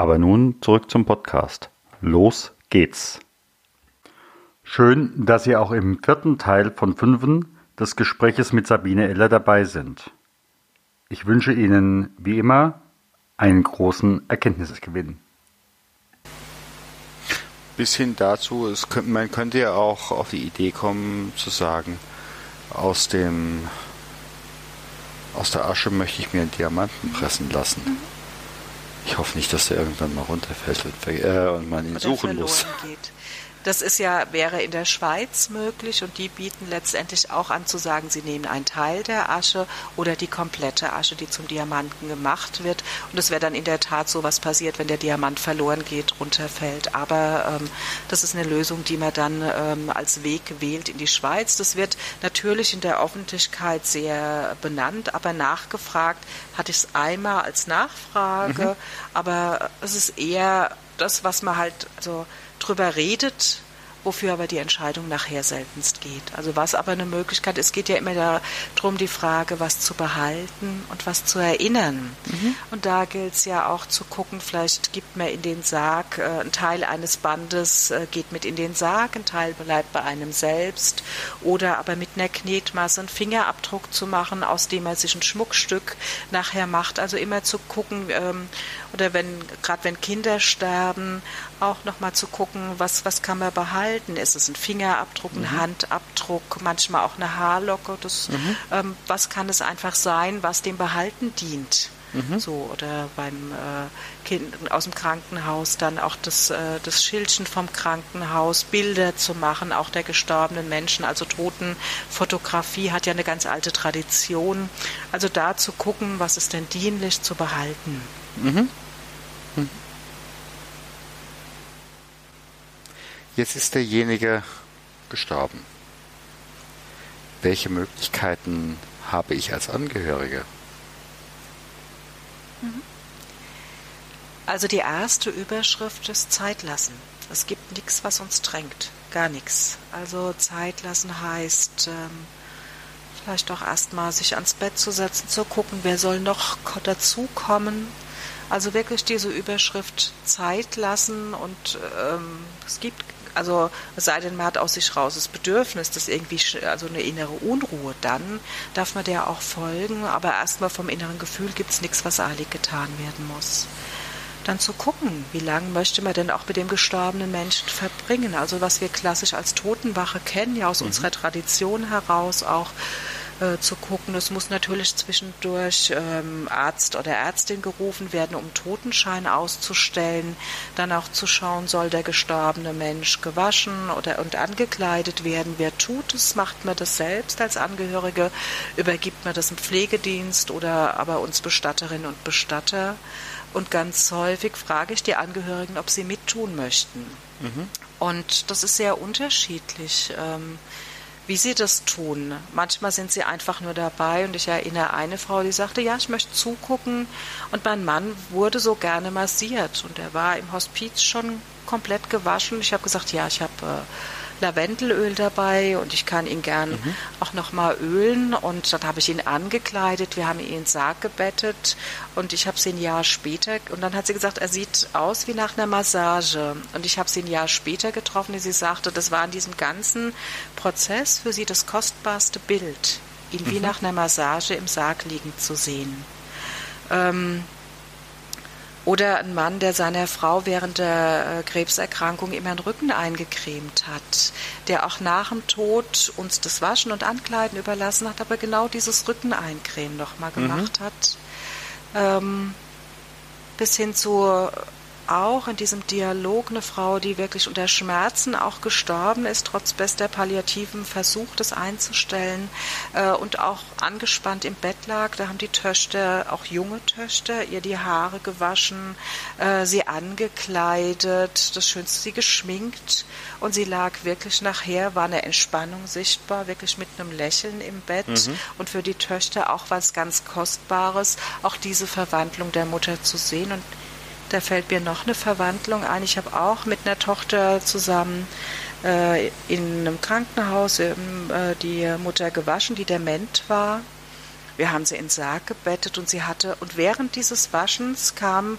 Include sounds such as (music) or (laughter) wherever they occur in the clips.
Aber nun zurück zum Podcast. Los geht's. Schön, dass Sie auch im vierten Teil von fünfen des Gespräches mit Sabine Eller dabei sind. Ich wünsche Ihnen wie immer einen großen Erkenntnisgewinn. Bis hin dazu, es, man könnte ja auch auf die Idee kommen zu sagen, aus dem aus der Asche möchte ich mir einen Diamanten pressen lassen. Ich hoffe nicht, dass der irgendwann mal runterfällt und, äh, und man ihn Oder suchen muss. Geht. Das ist ja, wäre in der Schweiz möglich und die bieten letztendlich auch an zu sagen, sie nehmen einen Teil der Asche oder die komplette Asche, die zum Diamanten gemacht wird. Und es wäre dann in der Tat so, was passiert, wenn der Diamant verloren geht, runterfällt. Aber ähm, das ist eine Lösung, die man dann ähm, als Weg wählt in die Schweiz. Das wird natürlich in der Öffentlichkeit sehr benannt, aber nachgefragt hatte ich es einmal als Nachfrage, mhm. aber es ist eher das, was man halt, also drüber redet, wofür aber die Entscheidung nachher seltenst geht. Also was aber eine Möglichkeit ist, geht ja immer darum, die Frage, was zu behalten und was zu erinnern. Mhm. Und da gilt es ja auch zu gucken, vielleicht gibt man in den Sarg, äh, ein Teil eines Bandes äh, geht mit in den Sarg, ein Teil bleibt bei einem selbst oder aber mit einer Knetmasse einen Fingerabdruck zu machen, aus dem er sich ein Schmuckstück nachher macht. Also immer zu gucken, ähm, oder wenn, gerade wenn Kinder sterben, auch nochmal zu gucken, was, was kann man behalten? Ist es ein Fingerabdruck, ein mhm. Handabdruck, manchmal auch eine Haarlocke? Das, mhm. ähm, was kann es einfach sein, was dem Behalten dient? Mhm. So, oder beim äh, Kind aus dem Krankenhaus dann auch das, äh, das Schildchen vom Krankenhaus, Bilder zu machen, auch der gestorbenen Menschen, also Totenfotografie hat ja eine ganz alte Tradition. Also da zu gucken, was ist denn dienlich zu behalten. Mhm. Mhm. Jetzt ist derjenige gestorben. Welche Möglichkeiten habe ich als Angehörige? Also die erste Überschrift ist Zeit lassen. Es gibt nichts, was uns drängt. Gar nichts. Also Zeit lassen heißt ähm, vielleicht auch erstmal sich ans Bett zu setzen, zu gucken, wer soll noch dazukommen. Also wirklich diese Überschrift Zeit lassen und ähm, es gibt also es sei denn, man hat aus sich raus das Bedürfnis, das irgendwie, also eine innere Unruhe, dann darf man der auch folgen, aber erstmal vom inneren Gefühl gibt es nichts, was eilig getan werden muss. Dann zu gucken, wie lange möchte man denn auch mit dem gestorbenen Menschen verbringen, also was wir klassisch als Totenwache kennen, ja aus mhm. unserer Tradition heraus auch, äh, zu gucken. Es muss natürlich zwischendurch ähm, Arzt oder Ärztin gerufen werden, um Totenschein auszustellen. Dann auch zu schauen, soll der gestorbene Mensch gewaschen oder und angekleidet werden. Wer tut es? Macht man das selbst als Angehörige? Übergibt man das im Pflegedienst oder aber uns Bestatterinnen und Bestatter? Und ganz häufig frage ich die Angehörigen, ob sie mittun möchten. Mhm. Und das ist sehr unterschiedlich. Ähm, wie sie das tun. Manchmal sind sie einfach nur dabei und ich erinnere eine Frau, die sagte, ja, ich möchte zugucken und mein Mann wurde so gerne massiert und er war im Hospiz schon komplett gewaschen. Ich habe gesagt, ja, ich habe äh, Lavendelöl dabei und ich kann ihn gern mhm. auch nochmal ölen. Und dann habe ich ihn angekleidet, wir haben ihn in den Sarg gebettet und ich habe sie ein Jahr später, und dann hat sie gesagt, er sieht aus wie nach einer Massage. Und ich habe sie ein Jahr später getroffen, die sie sagte, das war in diesem ganzen Prozess für sie das kostbarste Bild, ihn mhm. wie nach einer Massage im Sarg liegend zu sehen. Ähm, oder ein Mann, der seiner Frau während der äh, Krebserkrankung immer den Rücken eingecremt hat, der auch nach dem Tod uns das Waschen und Ankleiden überlassen hat, aber genau dieses Rückeneincremen nochmal mhm. gemacht mhm. hat. Ähm, bis hin zu auch in diesem Dialog eine Frau, die wirklich unter Schmerzen auch gestorben ist, trotz bester Palliativen versucht, es einzustellen äh, und auch angespannt im Bett lag. Da haben die Töchter, auch junge Töchter, ihr die Haare gewaschen, äh, sie angekleidet, das Schönste, sie geschminkt und sie lag wirklich nachher, war eine Entspannung sichtbar, wirklich mit einem Lächeln im Bett mhm. und für die Töchter auch was ganz Kostbares, auch diese Verwandlung der Mutter zu sehen und da fällt mir noch eine Verwandlung ein. Ich habe auch mit einer Tochter zusammen äh, in einem Krankenhaus äh, die Mutter gewaschen, die dement war. Wir haben sie in den Sarg gebettet und sie hatte, und während dieses Waschens kam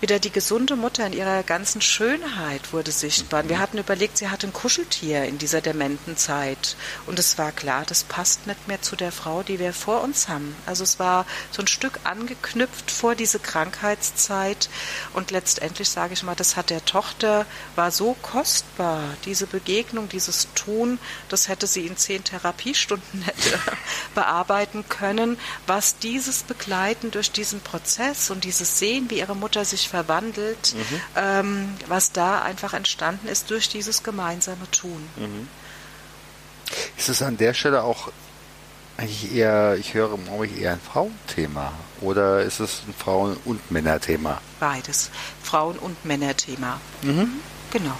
wieder die gesunde Mutter in ihrer ganzen Schönheit wurde sichtbar. Wir hatten überlegt, sie hatte ein Kuscheltier in dieser dementen Zeit. Und es war klar, das passt nicht mehr zu der Frau, die wir vor uns haben. Also es war so ein Stück angeknüpft vor diese Krankheitszeit. Und letztendlich sage ich mal, das hat der Tochter, war so kostbar. Diese Begegnung, dieses Tun, das hätte sie in zehn Therapiestunden (laughs) bearbeiten können. Was dieses Begleiten durch diesen Prozess und dieses Sehen, wie ihre Mutter sich verwandelt, mhm. ähm, was da einfach entstanden ist durch dieses gemeinsame Tun. Mhm. Ist es an der Stelle auch eigentlich eher, ich höre ich eher ein Frauenthema oder ist es ein Frauen- und Männerthema? Beides. Frauen- und Männerthema. Mhm. Genau.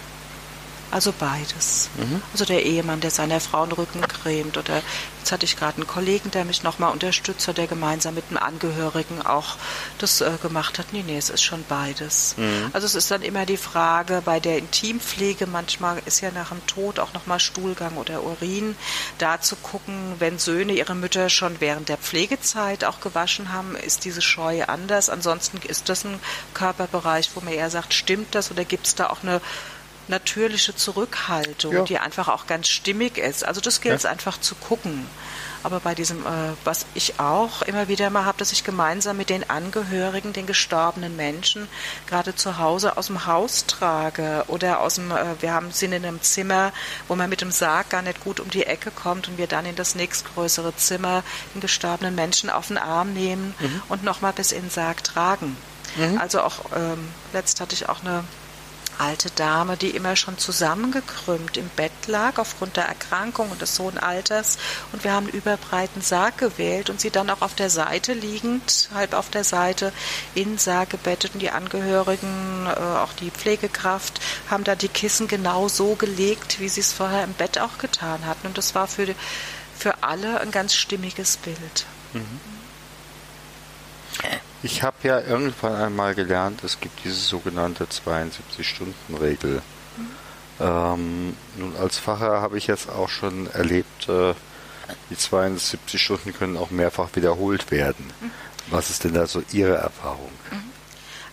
Also beides. Mhm. Also der Ehemann, der seiner Frau den Rücken cremt oder jetzt hatte ich gerade einen Kollegen, der mich nochmal unterstützt hat, der gemeinsam mit einem Angehörigen auch das äh, gemacht hat. Nee, nee, es ist schon beides. Mhm. Also es ist dann immer die Frage bei der Intimpflege, manchmal ist ja nach dem Tod auch nochmal Stuhlgang oder Urin, da zu gucken, wenn Söhne ihre Mütter schon während der Pflegezeit auch gewaschen haben, ist diese Scheu anders. Ansonsten ist das ein Körperbereich, wo man eher sagt, stimmt das oder gibt es da auch eine natürliche Zurückhaltung, ja. die einfach auch ganz stimmig ist. Also das gilt es ja. einfach zu gucken. Aber bei diesem, äh, was ich auch immer wieder mal habe, dass ich gemeinsam mit den Angehörigen, den gestorbenen Menschen, gerade zu Hause aus dem Haus trage oder aus dem, äh, wir haben sind in einem Zimmer, wo man mit dem Sarg gar nicht gut um die Ecke kommt und wir dann in das nächstgrößere Zimmer den gestorbenen Menschen auf den Arm nehmen mhm. und nochmal bis in den Sarg tragen. Mhm. Also auch, ähm, letzt hatte ich auch eine alte Dame, die immer schon zusammengekrümmt im Bett lag aufgrund der Erkrankung und des hohen Alters. Und wir haben einen überbreiten Sarg gewählt und sie dann auch auf der Seite liegend, halb auf der Seite, in den Sarg gebettet. Und die Angehörigen, äh, auch die Pflegekraft, haben da die Kissen genau so gelegt, wie sie es vorher im Bett auch getan hatten. Und das war für, für alle ein ganz stimmiges Bild. Mhm. Ich habe ja irgendwann einmal gelernt, es gibt diese sogenannte 72-Stunden-Regel. Mhm. Ähm, nun, als Pfarrer habe ich jetzt auch schon erlebt, äh, die 72 Stunden können auch mehrfach wiederholt werden. Mhm. Was ist denn da so Ihre Erfahrung? Mhm.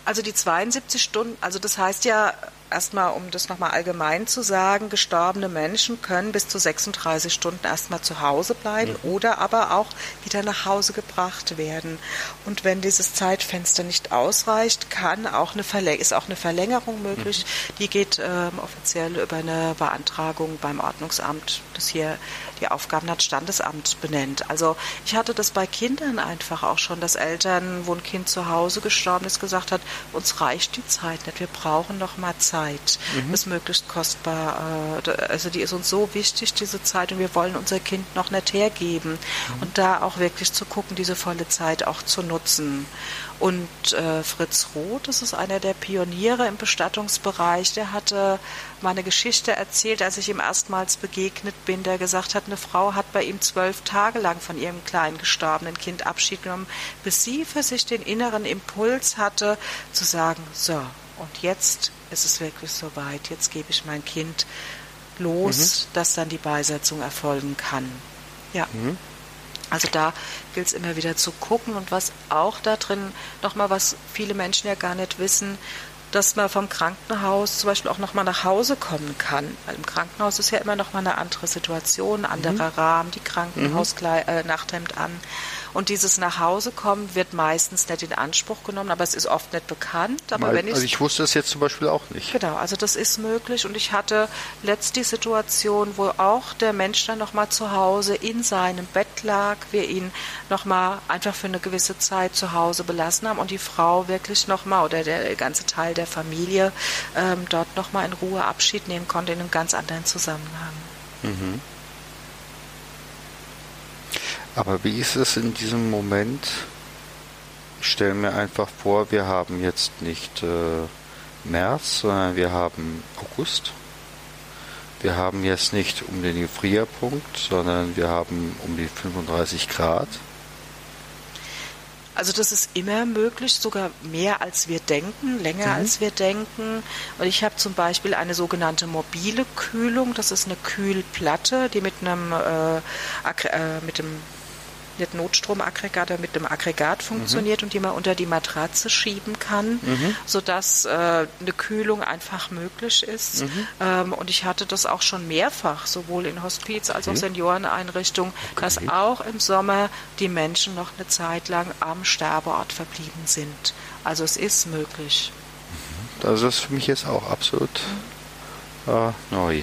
Also die 72 Stunden, also das heißt ja erstmal, um das nochmal allgemein zu sagen, gestorbene Menschen können bis zu 36 Stunden erstmal zu Hause bleiben mhm. oder aber auch wieder nach Hause gebracht werden. Und wenn dieses Zeitfenster nicht ausreicht, kann auch eine Verläng ist auch eine Verlängerung möglich. Mhm. Die geht ähm, offiziell über eine Beantragung beim Ordnungsamt, das hier die Aufgaben hat Standesamt benennt. Also ich hatte das bei Kindern einfach auch schon, dass Eltern, wo ein Kind zu Hause gestorben ist, gesagt hat, uns reicht die Zeit nicht, wir brauchen noch mal Zeit. Mhm. Das ist möglichst kostbar. Äh, also die ist uns so wichtig, diese Zeit, und wir wollen unser Kind noch nicht hergeben. Mhm. Und da auch wirklich zu gucken, diese volle Zeit auch zu nutzen. Und äh, Fritz Roth, das ist einer der Pioniere im Bestattungsbereich, der hatte mal eine Geschichte erzählt, als ich ihm erstmals begegnet bin, der gesagt hat, eine Frau hat bei ihm zwölf Tage lang von ihrem kleinen gestorbenen Kind Abschied genommen, bis sie für sich den inneren Impuls hatte, zu sagen, so, und jetzt ist es wirklich soweit, jetzt gebe ich mein Kind los, mhm. dass dann die Beisetzung erfolgen kann. Ja. Mhm. Also da gilt es immer wieder zu gucken und was auch da drin nochmal, was viele Menschen ja gar nicht wissen, dass man vom Krankenhaus zum Beispiel auch nochmal nach Hause kommen kann. Weil im Krankenhaus ist ja immer nochmal eine andere Situation, ein anderer mhm. Rahmen, die Krankenhausnachthemd mhm. äh, an. Und dieses nach Hause kommen wird meistens nicht in Anspruch genommen, aber es ist oft nicht bekannt. Aber Mal- wenn ich also ich wusste es jetzt zum Beispiel auch nicht. Genau, also das ist möglich und ich hatte letzt die Situation, wo auch der Mensch dann nochmal zu Hause in seinem Bett lag, wir ihn nochmal einfach für eine gewisse Zeit zu Hause belassen haben und die Frau wirklich nochmal oder der ganze Teil der Familie ähm, dort nochmal in Ruhe Abschied nehmen konnte in einem ganz anderen Zusammenhang. Aber wie ist es in diesem Moment? Ich stelle mir einfach vor, wir haben jetzt nicht äh, März, sondern wir haben August. Wir haben jetzt nicht um den Gefrierpunkt, sondern wir haben um die 35 Grad. Also das ist immer möglich, sogar mehr als wir denken, länger als wir denken. Und ich habe zum Beispiel eine sogenannte mobile Kühlung. Das ist eine Kühlplatte, die mit einem äh, äh, mit dem nicht Notstromaggregat, mit einem Aggregat funktioniert und die man unter die Matratze schieben kann, sodass äh, eine Kühlung einfach möglich ist. Ähm, und ich hatte das auch schon mehrfach, sowohl in Hospiz als auch Senioreneinrichtungen, dass auch im Sommer die Menschen noch eine Zeit lang am Sterbeort verblieben sind. Also es ist möglich. Das ist für mich jetzt auch absolut äh, neu.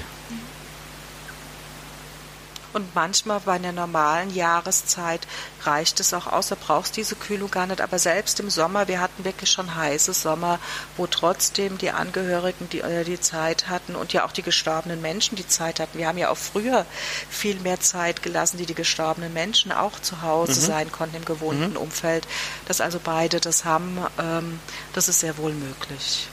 Und manchmal bei einer normalen Jahreszeit reicht es auch aus, da brauchst diese Kühlung gar nicht. Aber selbst im Sommer, wir hatten wirklich schon heiße Sommer, wo trotzdem die Angehörigen die, äh, die Zeit hatten und ja auch die gestorbenen Menschen die Zeit hatten. Wir haben ja auch früher viel mehr Zeit gelassen, die die gestorbenen Menschen auch zu Hause sein konnten im gewohnten Umfeld. Dass also beide das haben, ähm, das ist sehr wohl möglich.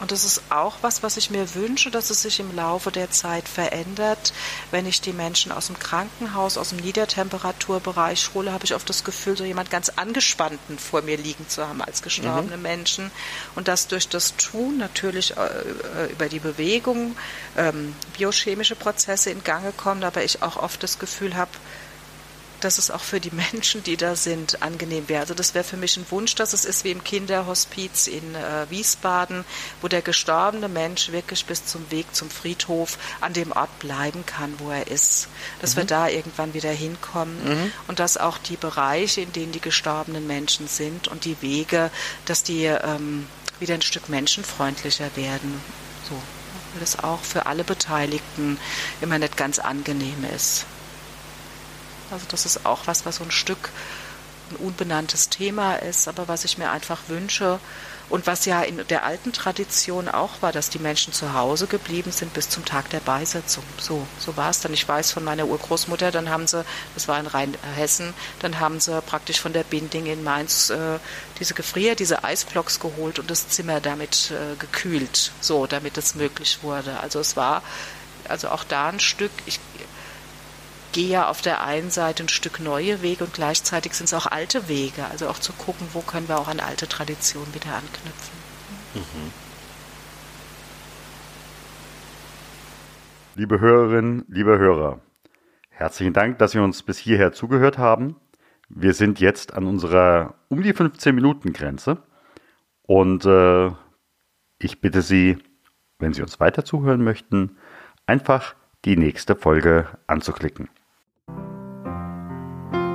Und das ist auch was, was ich mir wünsche, dass es sich im Laufe der Zeit verändert. Wenn ich die Menschen aus dem Krankenhaus, aus dem Niedertemperaturbereich hole, habe ich oft das Gefühl, so jemand ganz angespannten vor mir liegen zu haben als gestorbene Menschen. Und dass durch das Tun natürlich äh, äh, über die Bewegung ähm, biochemische Prozesse in Gange kommen, aber ich auch oft das Gefühl habe, dass es auch für die Menschen, die da sind, angenehm wäre. Also das wäre für mich ein Wunsch, dass es ist wie im Kinderhospiz in äh, Wiesbaden, wo der gestorbene Mensch wirklich bis zum Weg zum Friedhof an dem Ort bleiben kann, wo er ist. Dass wir da irgendwann wieder hinkommen und dass auch die Bereiche, in denen die gestorbenen Menschen sind und die Wege, dass die ähm, wieder ein Stück menschenfreundlicher werden. So, weil das auch für alle Beteiligten immer nicht ganz angenehm ist. Also das ist auch was, was so ein Stück ein unbenanntes Thema ist, aber was ich mir einfach wünsche und was ja in der alten Tradition auch war, dass die Menschen zu Hause geblieben sind bis zum Tag der Beisetzung. So, so war es dann. Ich weiß von meiner Urgroßmutter, dann haben sie, das war in Rheinhessen, dann haben sie praktisch von der Binding in Mainz äh, diese Gefrier, diese Eisblocks geholt und das Zimmer damit äh, gekühlt, so, damit es möglich wurde. Also es war also auch da ein Stück, ich gehe ja auf der einen Seite ein Stück neue Wege und gleichzeitig sind es auch alte Wege. Also auch zu gucken, wo können wir auch an alte Traditionen wieder anknüpfen. Liebe Hörerinnen, liebe Hörer, herzlichen Dank, dass Sie uns bis hierher zugehört haben. Wir sind jetzt an unserer um die 15 Minuten Grenze und äh, ich bitte Sie, wenn Sie uns weiter zuhören möchten, einfach die nächste Folge anzuklicken.